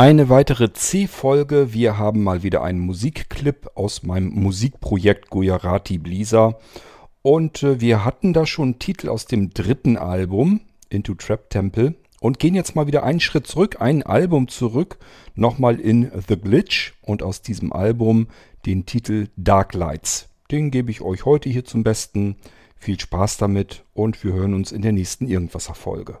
Eine weitere C-Folge. Wir haben mal wieder einen Musikclip aus meinem Musikprojekt Gujarati Blisa. Und äh, wir hatten da schon einen Titel aus dem dritten Album, Into Trap Temple. Und gehen jetzt mal wieder einen Schritt zurück, ein Album zurück, nochmal in The Glitch. Und aus diesem Album den Titel Dark Lights. Den gebe ich euch heute hier zum Besten. Viel Spaß damit und wir hören uns in der nächsten Irgendwasser-Folge.